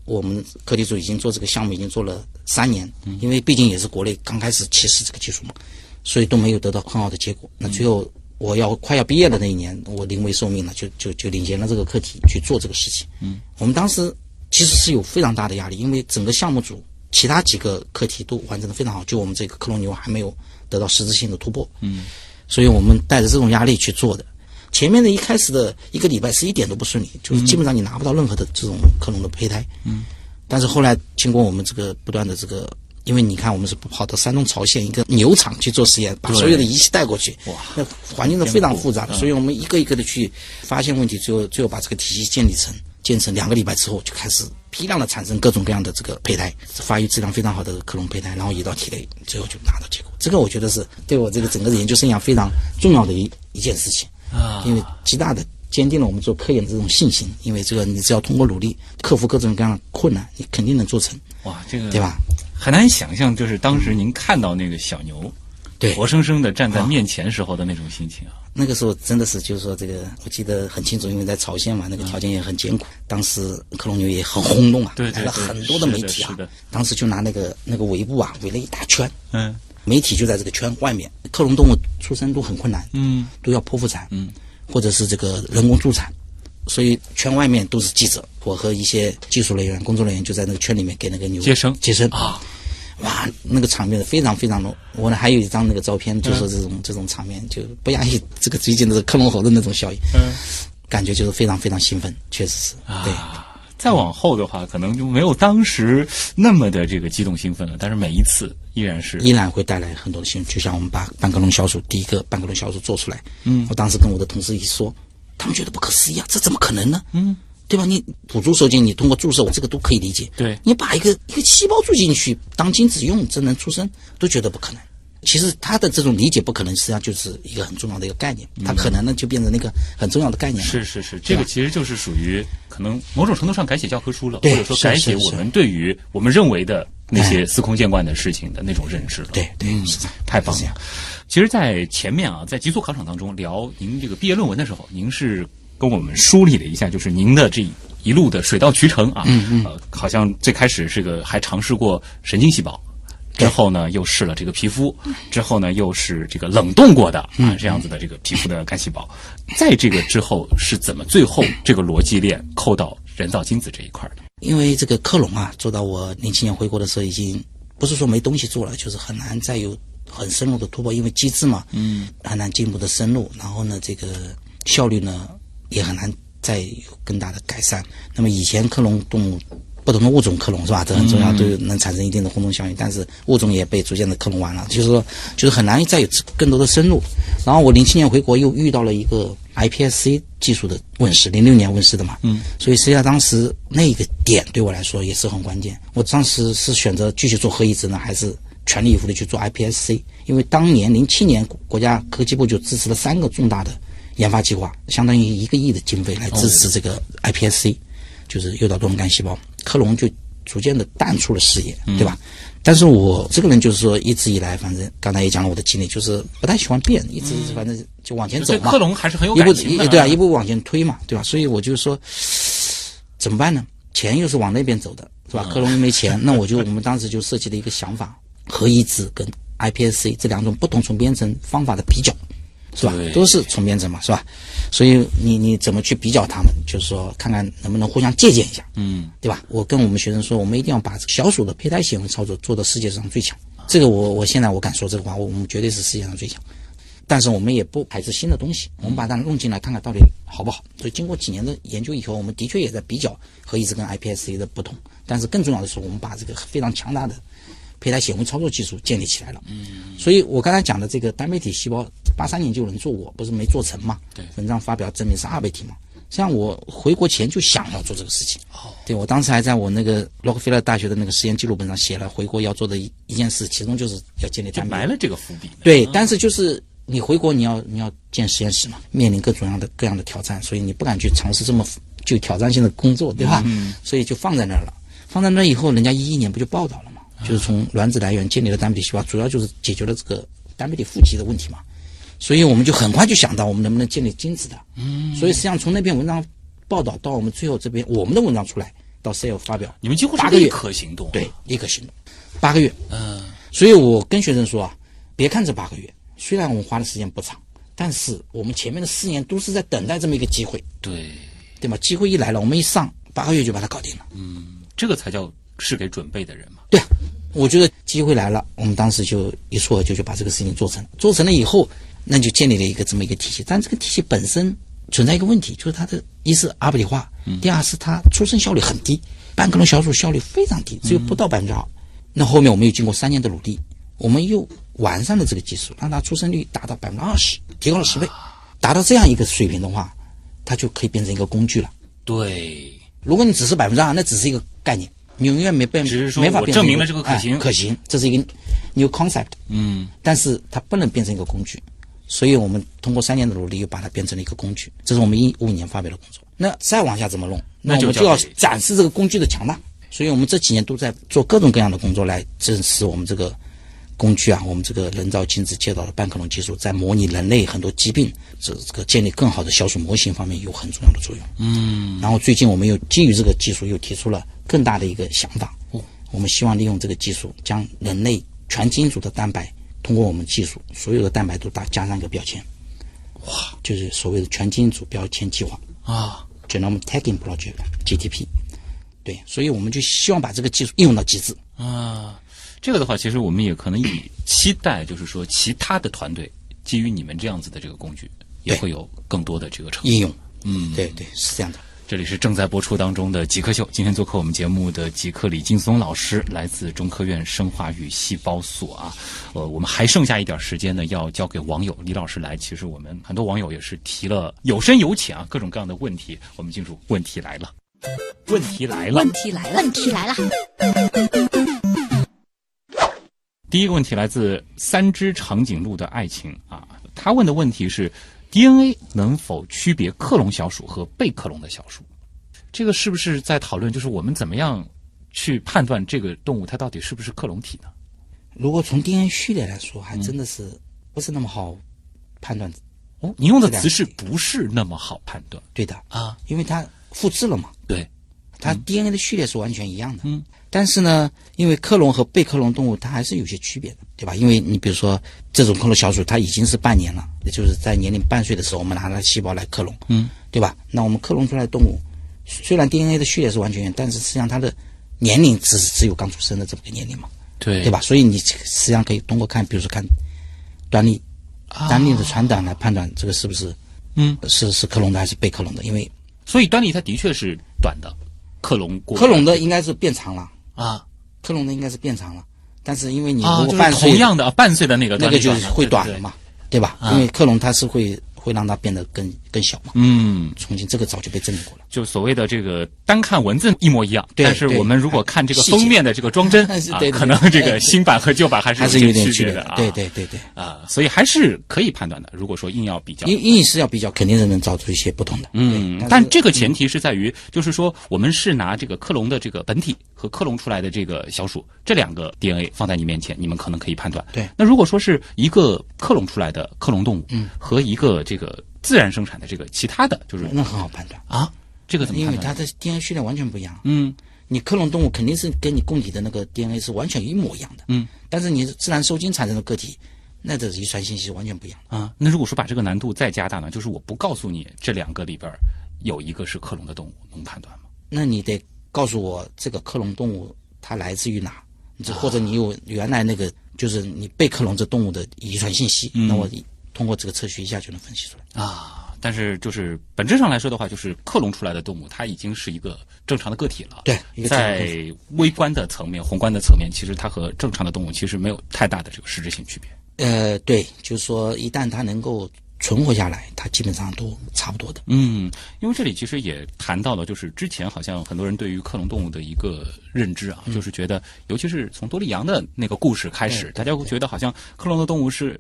我们课题组已经做这个项目已经做了三年，因为毕竟也是国内刚开始起始这个技术嘛，所以都没有得到很好的结果。那最后我要快要毕业的那一年，我临危受命了，就就就领衔了这个课题去做这个事情。嗯，我们当时其实是有非常大的压力，因为整个项目组其他几个课题都完成的非常好，就我们这个克隆牛还没有得到实质性的突破。嗯。所以我们带着这种压力去做的。前面的一开始的一个礼拜是一点都不顺利，就是基本上你拿不到任何的这种克隆的胚胎。嗯。但是后来经过我们这个不断的这个，因为你看我们是跑到山东曹县一个牛场去做实验，把所有的仪器带过去，哇，那环境是非常复杂的，所以我们一个一个的去发现问题，最后最后把这个体系建立成。建成两个礼拜之后，就开始批量的产生各种各样的这个胚胎，发育质量非常好的克隆胚胎，然后移到体内，最后就拿到结果。这个我觉得是对我这个整个的研究生涯非常重要的一一件事情啊因为极大的坚定了我们做科研的这种信心。因为这个你只要通过努力克服各种各样的困难，你肯定能做成，哇，这个对吧？很难想象，就是当时您看到那个小牛对活生生的站在面前时候的那种心情啊。那个时候真的是，就是说这个，我记得很清楚，因为在朝鲜嘛，那个条件也很艰苦。当时克隆牛也很轰动啊，对对来了很多的媒体啊。当时就拿那个那个围布啊围了一大圈，嗯媒体就在这个圈外面。克隆动物出生都很困难，嗯都要剖腹产，嗯，或者是这个人工助产，所以圈外面都是记者，我和一些技术人员、工作人员就在那个圈里面给那个牛接生。接生。啊，哇，那个场面非常非常浓。我呢还有一张那个照片，就是这种、这种场面，就不亚于这个最近的克隆猴的那种效应，嗯。感觉就是非常非常兴奋，确实是，对。啊。再往后的话，可能就没有当时那么的这个激动兴奋了，但是每一次依然是依然会带来很多的兴奋。就像我们把半克隆小鼠第一个半克隆小鼠做出来，嗯，我当时跟我的同事一说，他们觉得不可思议啊，这怎么可能呢？嗯，对吧？你辅助受精，你通过注射，我这个都可以理解。对你把一个一个细胞注进去当精子用，这能出生，都觉得不可能。其实他的这种理解不可能，实际上就是一个很重要的一个概念。他可能呢，就变成那个很重要的概念了。是是是，这个其实就是属于可能某种程度上改写教科书了，或者说改写我们对于我们认为的那些司空见惯的事情的那种认知了。对对。太棒了。其实，在前面啊，在极速考场当中聊您这个毕业论文的时候，您是跟我们梳理了一下，就是您的这一路的水到渠成啊。嗯嗯。呃，好像最开始是个还尝试过神经细胞。之后呢，又试了这个皮肤，之后呢，又是这个冷冻过的啊这样子的这个皮肤的干细胞，在这个之后是怎么最后这个逻辑链扣到人造精子这一块的？因为这个克隆啊，做到我零七年回国的时候，已经不是说没东西做了，就是很难再有很深入的突破，因为机制嘛，嗯，很难进一步的深入，然后呢，这个效率呢也很难再有更大的改善。那么以前克隆动物。不同的物种克隆是吧？这很重要，都能产生一定的轰动效应。但是物种也被逐渐的克隆完了，就是说，就是很难再有更多的深入。然后我零七年回国又遇到了一个 iPSC 技术的问世，零六年问世的嘛，嗯，所以实际上当时那个点对我来说也是很关键。我当时是选择继续做核移植呢，还是全力以赴的去做 iPSC？因为当年零七年国家科技部就支持了三个重大的研发计划，相当于一个亿的经费来支持这个 iPSC，、就是诱导多能干细胞。克隆就逐渐的淡出了视野，对吧？但是我这个人就是说，一直以来，反正刚才也讲了我的经历，就是不太喜欢变，一直反正就往前走嘛。对克隆还是很有对啊，一步往前推嘛，对吧？所以我就说，怎么办呢？钱又是往那边走的，是吧？克隆又没钱，[laughs] 那我就我们当时就设计了一个想法，核移植跟 iPSC 这两种不同重编程方法的比较，是吧？都是重编程嘛，是吧？所以你你怎么去比较他们？就是说看看能不能互相借鉴一下，嗯，对吧？我跟我们学生说，我们一定要把小鼠的胚胎行为操作做到世界上最强。这个我我现在我敢说这个话，我我们绝对是世界上最强。但是我们也不排斥新的东西，我们把它弄进来看看到底好不好。所以经过几年的研究以后，我们的确也在比较和一直跟 iPSC 的不同。但是更重要的是，我们把这个非常强大的胚胎显微操作技术建立起来了。嗯，所以我刚才讲的这个单倍体细胞，八三年就有人做过，不是没做成嘛？对文章发表证明是二倍体嘛。实际上我回国前就想要做这个事情。哦，对我当时还在我那个洛克菲勒大学的那个实验记录本上写了回国要做的一一件事，其中就是要建立单倍体就埋了这个伏笔。对，但是就是你回国，你要你要建实验室嘛，面临各种样的各样的挑战，所以你不敢去尝试这么具挑战性的工作，对吧？嗯。所以就放在那儿了。放在那儿以后，人家一一年不就报道了嘛？就是从卵子来源建立了单倍体细胞，主要就是解决了这个单倍体负极的问题嘛。所以我们就很快就想到我们能不能建立精子的。嗯。所以实际上从那篇文章报道到我们最后这边我们的文章出来到 Cell 发表，你们几乎是八个月立刻行动，对，立刻行动，八个月。嗯，所以我跟学生说啊，别看这八个月，虽然我们花的时间不长，但是我们前面的四年都是在等待这么一个机会，对，对吧？机会一来了，我们一上八个月就把它搞定了。嗯这个才叫是给准备的人嘛。对啊，我觉得机会来了，我们当时就一蹴而就，就把这个事情做成了。做成了以后，那就建立了一个这么一个体系。但这个体系本身存在一个问题，就是它的一是阿布里化，第二是它出生效率很低，半克隆小组效率非常低，只有不到百分之二。那后面我们又经过三年的努力，我们又完善了这个技术，让它出生率达到百分之二十，提高了十倍。达到这样一个水平的话，它就可以变成一个工具了。对，如果你只是百分之二，那只是一个概念，你永远没变，只是说没法证明了这个可行哎可行，这是一个 new concept。嗯，但是它不能变成一个工具，所以我们通过三年的努力，又把它变成了一个工具。这是我们一五年发表的工作。那再往下怎么弄？那我们就要展示这个工具的强大。所以我们这几年都在做各种各样的工作来证实我们这个工具啊，我们这个人造精子介导的半克隆技术，在模拟人类很多疾病，这这个建立更好的小鼠模型方面有很重要的作用。嗯，然后最近我们又基于这个技术又提出了更大的一个想法。哦，我们希望利用这个技术，将人类全基因组的蛋白，通过我们技术，所有的蛋白都打加上一个标签。哇，就是所谓的全基因组标签计划啊，Genome Tagging Project（GTP）。对，所以我们就希望把这个技术应用到极致。啊，这个的话，其实我们也可能以期待，就是说其他的团队基于你们这样子的这个工具，也会有更多的这个成应用。嗯，对对，是这样的。这里是正在播出当中的极客秀，今天做客我们节目的极客李劲松老师，来自中科院生化与细胞所啊。呃，我们还剩下一点时间呢，要交给网友李老师来。其实我们很多网友也是提了有深有浅啊，各种各样的问题。我们进入问题来了，问题来了，问题来了，问题来了。第一个问题来自三只长颈鹿的爱情啊，他问的问题是：DNA 能否区别克隆小鼠和被克隆的小鼠？这个是不是在讨论，就是我们怎么样去判断这个动物它到底是不是克隆体呢？如果从 DNA 序列来说，还真的是不是那么好判断。哦，你用的词是不是那么好判断？对的啊，因为它复制了嘛。对，它 DNA 的序列是完全一样的。嗯。但是呢，因为克隆和被克隆动物它还是有些区别的，对吧？因为你比如说这种克隆小鼠，它已经是半年了，也就是在年龄半岁的时候，我们拿它细胞来克隆，嗯，对吧？那我们克隆出来的动物，虽然 DNA 的序列是完全一样，但是实际上它的年龄只只有刚出生的这么个年龄嘛，对对吧？所以你实际上可以通过看，比如说看端粒，端粒的长短来判断这个是不是，嗯，是是克隆的还是被克隆的，因为所以端粒它的确是短的，克隆过克隆的应该是变长了。啊，克隆的应该是变长了，但是因为你啊，如果半岁，同样的半岁的那个那个就是会短了了嘛，对。吧？因为克隆它是会会让它变得更更小嘛。嗯，重庆这个早就被证明过了。就所谓的这个单看文字一模一样，对但是我们如果看这个封面的这个装帧 [laughs] 啊，可能这个新版和旧版还是还是有点区别的啊。对对对对，啊，所以还是可以判断的。如果说硬要比较，硬硬是要比较，肯定是能找出一些不同的。嗯对，但这个前提是在于，就是说我们是拿这个克隆的这个本体和克隆出来的这个小鼠这两个 DNA 放在你面前，你们可能可以判断。对那如果说是一个克隆出来的克隆动物，嗯，和一个这个自然生产的这个其他的，就是那很好判断，啊，这个怎么因？为它的 DNA 序列完全不一样。嗯你克隆动物肯定是跟你供体的那个 DNA 是完全一模一样的，嗯，但是你自然受精产生的个体，那的遗传信息是完全不一样的。啊，那如果说把这个难度再加大呢，就是我不告诉你这两个里边有一个是克隆的动物，能判断吗？那你得告诉我这个克隆动物它来自于哪，或者你有原来那个就是你被克隆这动物的遗传信息，嗯那我通过这个测序一下就能分析出来。啊，但是就是本质上来说的话，就是克隆出来的动物，它已经是一个正常的个体了。对在微观的层面、宏观的层面，其实它和正常的动物其实没有太大的这个实质性区别。呃，对，就是说一旦它能够存活下来，它基本上都差不多的。嗯，因为这里其实也谈到了，就是之前好像很多人对于克隆动物的一个认知啊，就是觉得，尤其是从多利羊的那个故事开始，大家会觉得好像克隆的动物是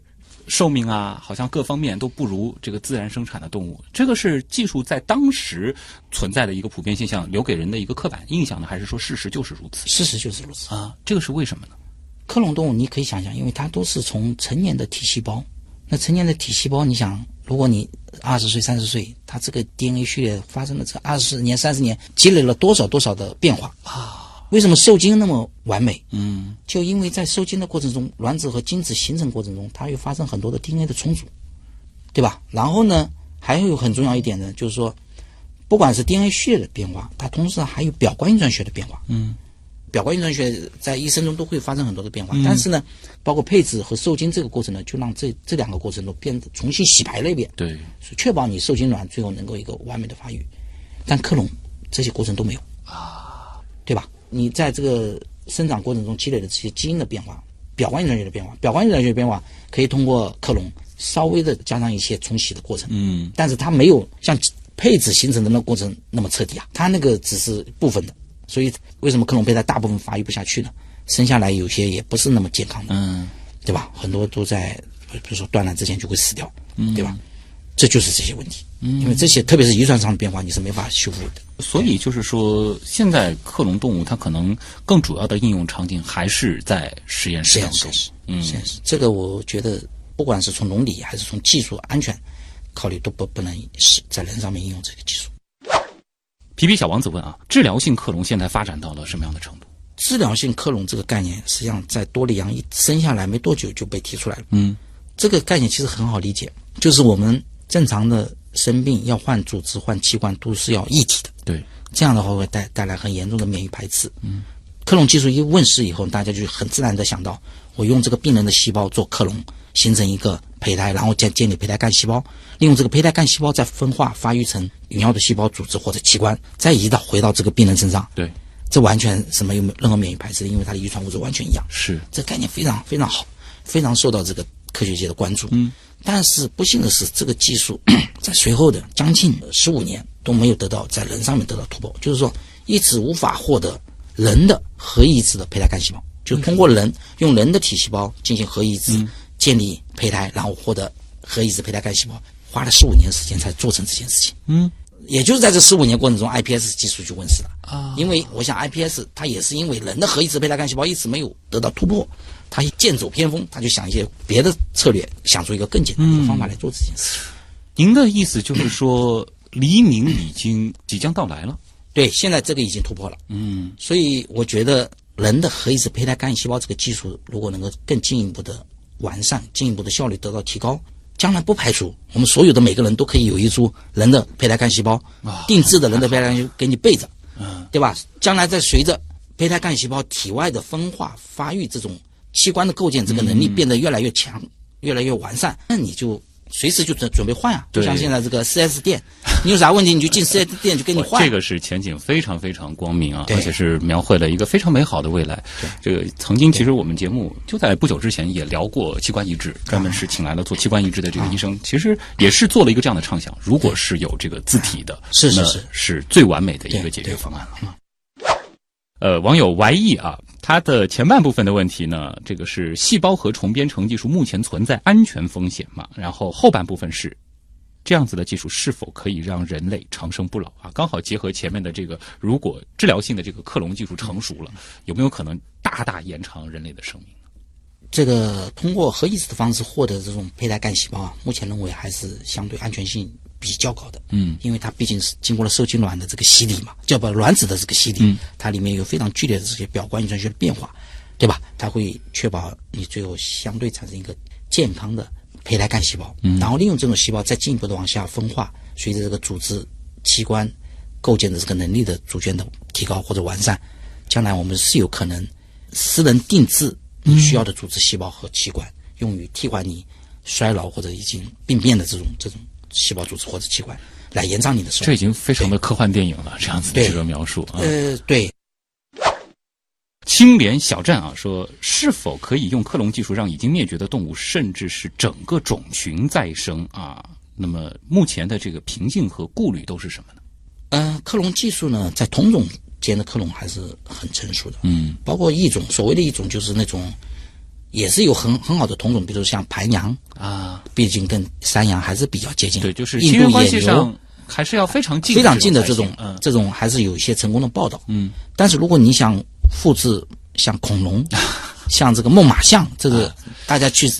寿命啊，好像各方面都不如这个自然生产的动物。这个是技术在当时存在的一个普遍现象，留给人的一个刻板印象呢，还是说事实就是如此事实就是如此。啊？这个是为什么呢？克隆动物你可以想象，因为它都是从成年的体细胞，那成年的体细胞，你想，如果你二十岁、三十岁，它这个 DNA 序列发生了这二十年、三十年，积累了多少多少的变化啊？为什么受精那么完美？嗯就因为在受精的过程中，卵子和精子形成过程中，它会发生很多的 DNA 的重组，对吧？然后呢，还有很重要一点呢，就是说，不管是 DNA 序列的变化，它同时还有表观遗传学的变化。嗯表观遗传学在一生中都会发生很多的变化，但是呢，包括配置和受精这个过程呢，就让这这两个过程都变得重新洗牌了一遍，对，确保你受精卵最后能够一个完美的发育。但克隆这些过程都没有啊，对吧？你在这个生长过程中积累的这些基因的变化，表观遗传学的变化，表观遗传学的变化可以通过克隆稍微的加上一些冲洗的过程，嗯但是它没有像配子形成的那个过程那么彻底啊，它那个只是部分的，所以为什么克隆胚胎大部分发育不下去呢？生下来有些也不是那么健康的，嗯对吧？很多都在比如说断奶之前就会死掉，嗯对吧？这就是这些问题，因为这些特别是遗传上的变化，你是没法修复的。所以就是说，现在克隆动物它可能更主要的应用场景还是在实验室当中。嗯，实验室这个我觉得，不管是从伦理还是从技术安全考虑，都不不能是在人上面应用这个技术。皮皮小王子问啊，治疗性克隆现在发展到了什么样的程度？治疗性克隆这个概念，实际上在多利羊一生下来没多久就被提出来了。嗯，这个概念其实很好理解，就是我们正常的生病要换组织、换器官都是要一体的，对，这样的话会带带来很严重的免疫排斥。嗯，克隆技术一问世以后，大家就很自然的想到，我用这个病人的细胞做克隆，形成一个胚胎，然后建建立胚胎干细胞，利用这个胚胎干细胞再分化发育成你要的细胞组织或者器官，再移到回到这个病人身上。对，这完全是没有任何免疫排斥的，因为它的遗传物质完全一样。是这概念非常非常好，非常受到这个科学界的关注。嗯，但是不幸的是，这个技术 [coughs] 在随后的将近十五年都没有得到在人上面得到突破，就是说一直无法获得人的核移植的胚胎干细胞，就通过人用人的体细胞进行核移植，建立胚胎，然后获得核移植胚胎干细胞，花了十五年时间才做成这件事情。嗯，也就是在这十五年过程中，iPS 技术就问世了。啊，因为我想 iPS 它也是因为人的核移植胚胎干细胞一直没有得到突破，它剑走偏锋，他就想一些别的策略，想出一个更简单的方法来做这件事情。您的意思就是说，黎明已经即将到来了。对，现在这个已经突破了，嗯，所以我觉得人的核移植胚胎干细胞这个技术，如果能够更进一步的完善，进一步的效率得到提高，将来不排除我们所有的每个人都可以有一株人的胚胎干细胞，啊定制的人的胚胎干细胞给你备着，嗯，对吧？将来在随着胚胎干细胞体外的分化、发育这种器官的构建这个能力变得越来越强、越来越完善，那你就随时就准准备换啊！就像现在这个 4S 店，[laughs] 你有啥问题你就进 [laughs] 4S 店就给你换。这个是前景非常非常光明啊，而且是描绘了一个非常美好的未来。这个曾经其实我们节目就在不久之前也聊过器官移植，专门是请来了做器官移植的这个医生，其实也是做了一个这样的畅想：如果是有这个自体的，是是是是最完美的一个解决方案了。呃，网友 Y E 啊，他的前半部分的问题呢，这个是细胞核重编程技术目前存在安全风险嘛？然后后半部分是这样子的技术是否可以让人类长生不老啊？刚好结合前面的这个，如果治疗性的这个克隆技术成熟了，有没有可能大大延长人类的生命？这个通过核移植的方式获得这种胚胎干细胞啊，目前认为还是相对安全性比较高的。嗯，因为它毕竟是经过了受精卵的这个洗礼嘛，叫不卵子的这个洗礼，嗯它里面有非常剧烈的这些表观遗传学的变化，对吧？它会确保你最后相对产生一个健康的胚胎干细胞，嗯，然后利用这种细胞再进一步的往下分化，随着这个组织器官构建的这个能力的逐渐的提高或者完善，将来我们是有可能私人定制你需要的组织细胞和器官，用于替换你衰老或者已经病变的这种这种细胞组织或者器官，来延长你的寿命。这已经非常的科幻电影了，这样子的对这个描述啊。呃，对，青莲小站啊说，是否可以用克隆技术让已经灭绝的动物，甚至是整个种群再生啊？那么目前的这个瓶颈和顾虑都是什么呢？呃，克隆技术呢，在同种间的克隆还是很成熟的，嗯，包括异种，所谓的异种就是那种，也是有很很好的同种，比如像盘羊，啊，毕竟跟山羊还是比较接近，对，就是印亲缘关系上还是要非常近，非常近的这种这种才行，嗯这种还是有一些成功的报道。嗯，但是如果你想复制像恐龙，[laughs] 像这个猛犸象，这个大家去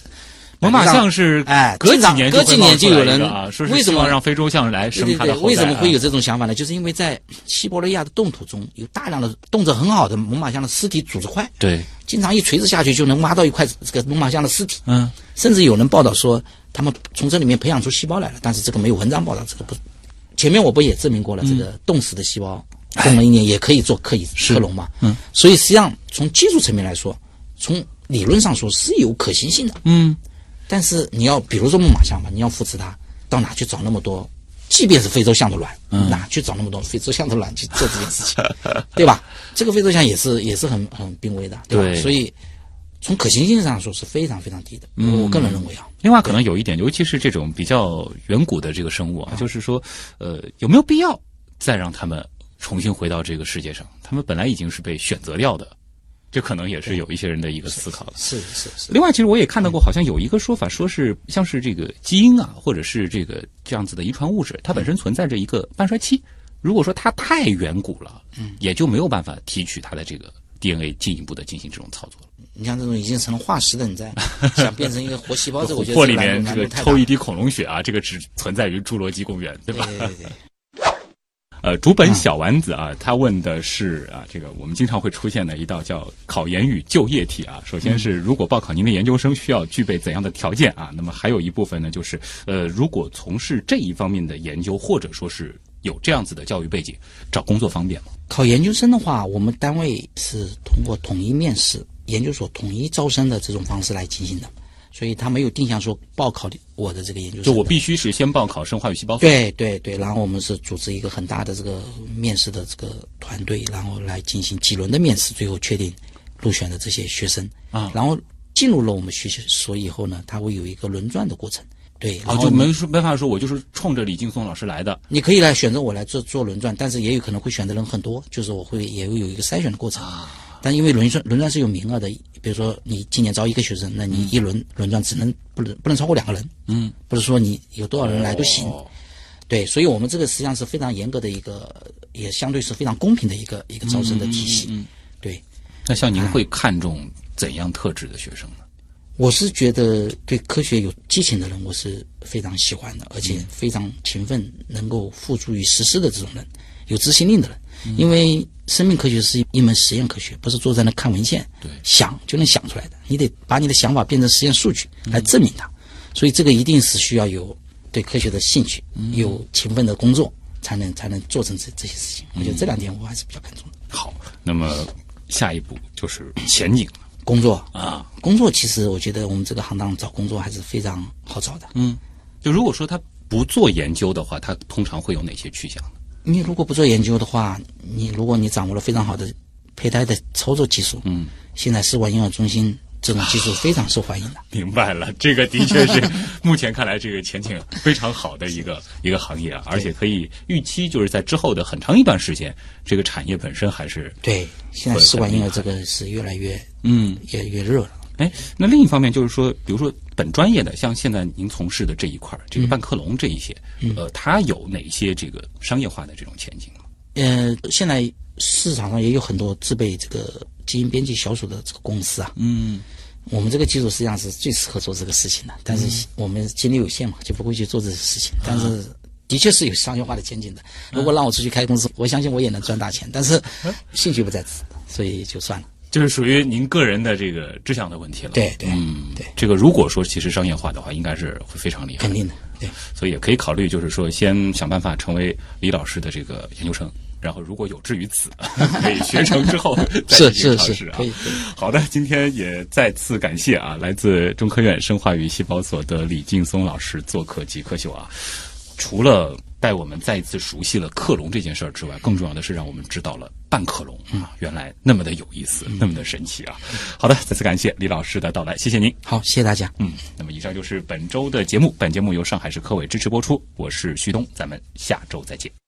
猛犸象是哎隔几年隔几年就有人啊，说是为什么让非洲象来生它的，后代啊为什么会有这种想法呢？就是因为在西伯利亚的冻土中有大量的冻着很好的猛犸象的尸体组织块，对，经常一锤子下去就能挖到一块这个猛犸象的尸体。嗯，甚至有人报道说，他们从这里面培养出细胞来了，但是这个没有文章报道，这个不。前面我不也证明过了，这个冻死的细胞冻了一年也可以做克以克隆嘛？嗯，所以实际上从技术层面来说，从理论上说是有可行性的。嗯，但是你要比如说猛犸象吧，你要复制它，到哪去找那么多？即便是非洲象的卵，哪去找那么多非洲象的卵去做这件事情，[laughs] 对吧？这个非洲象也是也是很很濒危的，对吧？对所以从可行性上说是非常非常低的。我个人认为啊，另外，可能有一点，尤其是这种比较远古的这个生物啊，就是说，呃，有没有必要再让他们重新回到这个世界上？他们本来已经是被选择掉的这可能也是有一些人的一个思考了。是是是。另外，其实我也看到过，好像有一个说法，说是像是这个基因啊，或者是这个这样子的遗传物质，它本身存在着一个半衰期。如果说它太远古了，嗯，也就没有办法提取它的这个 DNA 进一步的进行这种操作了。你像这种已经成了化石的，你在 [laughs] 想变成一个活细胞，这我觉得或里面这这个抽一滴恐龙血啊，这个只存在于侏罗纪公园，对吧？对对对。呃，竹本小丸子啊，他问的是啊，这个我们经常会出现的一道叫考研与就业题啊。首先是如果报考您的研究生需要具备怎样的条件啊？那么还有一部分呢，就是呃，如果从事这一方面的研究，或者说是有这样子的教育背景，找工作方便吗？考研究生的话，我们单位是通过统一面试、研究所统一招生的这种方式来进行的。所以他没有定向说报考我的这个研究生，就我必须是先报考生化与细胞。对对对，然后我们是组织一个很大的这个面试的这个团队，然后来进行几轮的面试，最后确定入选的这些学生啊。然后进入了我们学习所以后呢，他会有一个轮转的过程。对，啊，就没说没法说，我就是冲着李劲松老师来的。你可以来选择我来做做轮转，但是也有可能会选的人很多，就是我会也会有一个筛选的过程。但因为轮转轮转是有名额的，比如说你今年招一个学生，那你一轮轮转只能不能不能超过两个人，嗯，不是说你有多少人来都行，对，所以我们这个实际上是非常严格的一个，也相对是非常公平的一个一个招生的体系，嗯对。那像您会看重怎样特质的学生呢？我是觉得对科学有激情的人，我是非常喜欢的，而且非常勤奋，能够付诸于实施的这种人，有执行力的人。因为生命科学是一门实验科学，不是坐在那看文献，对，想就能想出来的。你得把你的想法变成实验数据来证明它，所以这个一定是需要有对科学的兴趣，有勤奋的工作，才能才能做成这这些事情。我觉得这两点我还是比较看重的。好，那么下一步就是前景了。工作啊，工作其实我觉得我们这个行当找工作还是非常好找的。嗯，就如果说他不做研究的话，他通常会有哪些去向呢？你如果不做研究的话，你如果你掌握了非常好的胚胎的操作技术，嗯，现在试管婴儿中心这种技术非常受欢迎的。明白了，[laughs] 这个的确是目前看来这个前景非常好的一个 [laughs] 一个行业啊，而且可以预期就是在之后的很长一段时间，这个产业本身还是对。现在试管婴儿这个是越来越嗯越越热了。哎，那另一方面就是说，比如说本专业的，像现在您从事的这一块儿，这个半克隆这一些，呃，它有哪些这个商业化的这种前景吗？呃，现在市场上也有很多自备这个基因编辑小鼠的这个公司啊。嗯，我们这个技术实际上是最适合做这个事情的，但是我们精力有限嘛，就不会去做这些事情。但是的确是有商业化的前景的。如果让我出去开公司，我相信我也能赚大钱。但是兴趣不在此，所以就算了。就是属于您个人的这个志向的问题了。对对，嗯，对，这个如果说其实商业化的话，应该是会非常厉害。肯定的，对。所以也可以考虑，就是说先想办法成为李老师的这个研究生，然后如果有志于此，[laughs] 可以学成之后再去尝试啊。可以。好的，今天也再次感谢啊，来自中科院生化与细胞所的李劲松老师做客极客秀啊。除了带我们再一次熟悉了克隆这件事儿之外，更重要的是让我们知道了半克隆啊，原来那么的有意思，那么的神奇啊！好的，再次感谢李老师的到来，谢谢您。好，谢谢大家。嗯，那么以上就是本周的节目，本节目由上海市科委支持播出，我是徐东，咱们下周再见。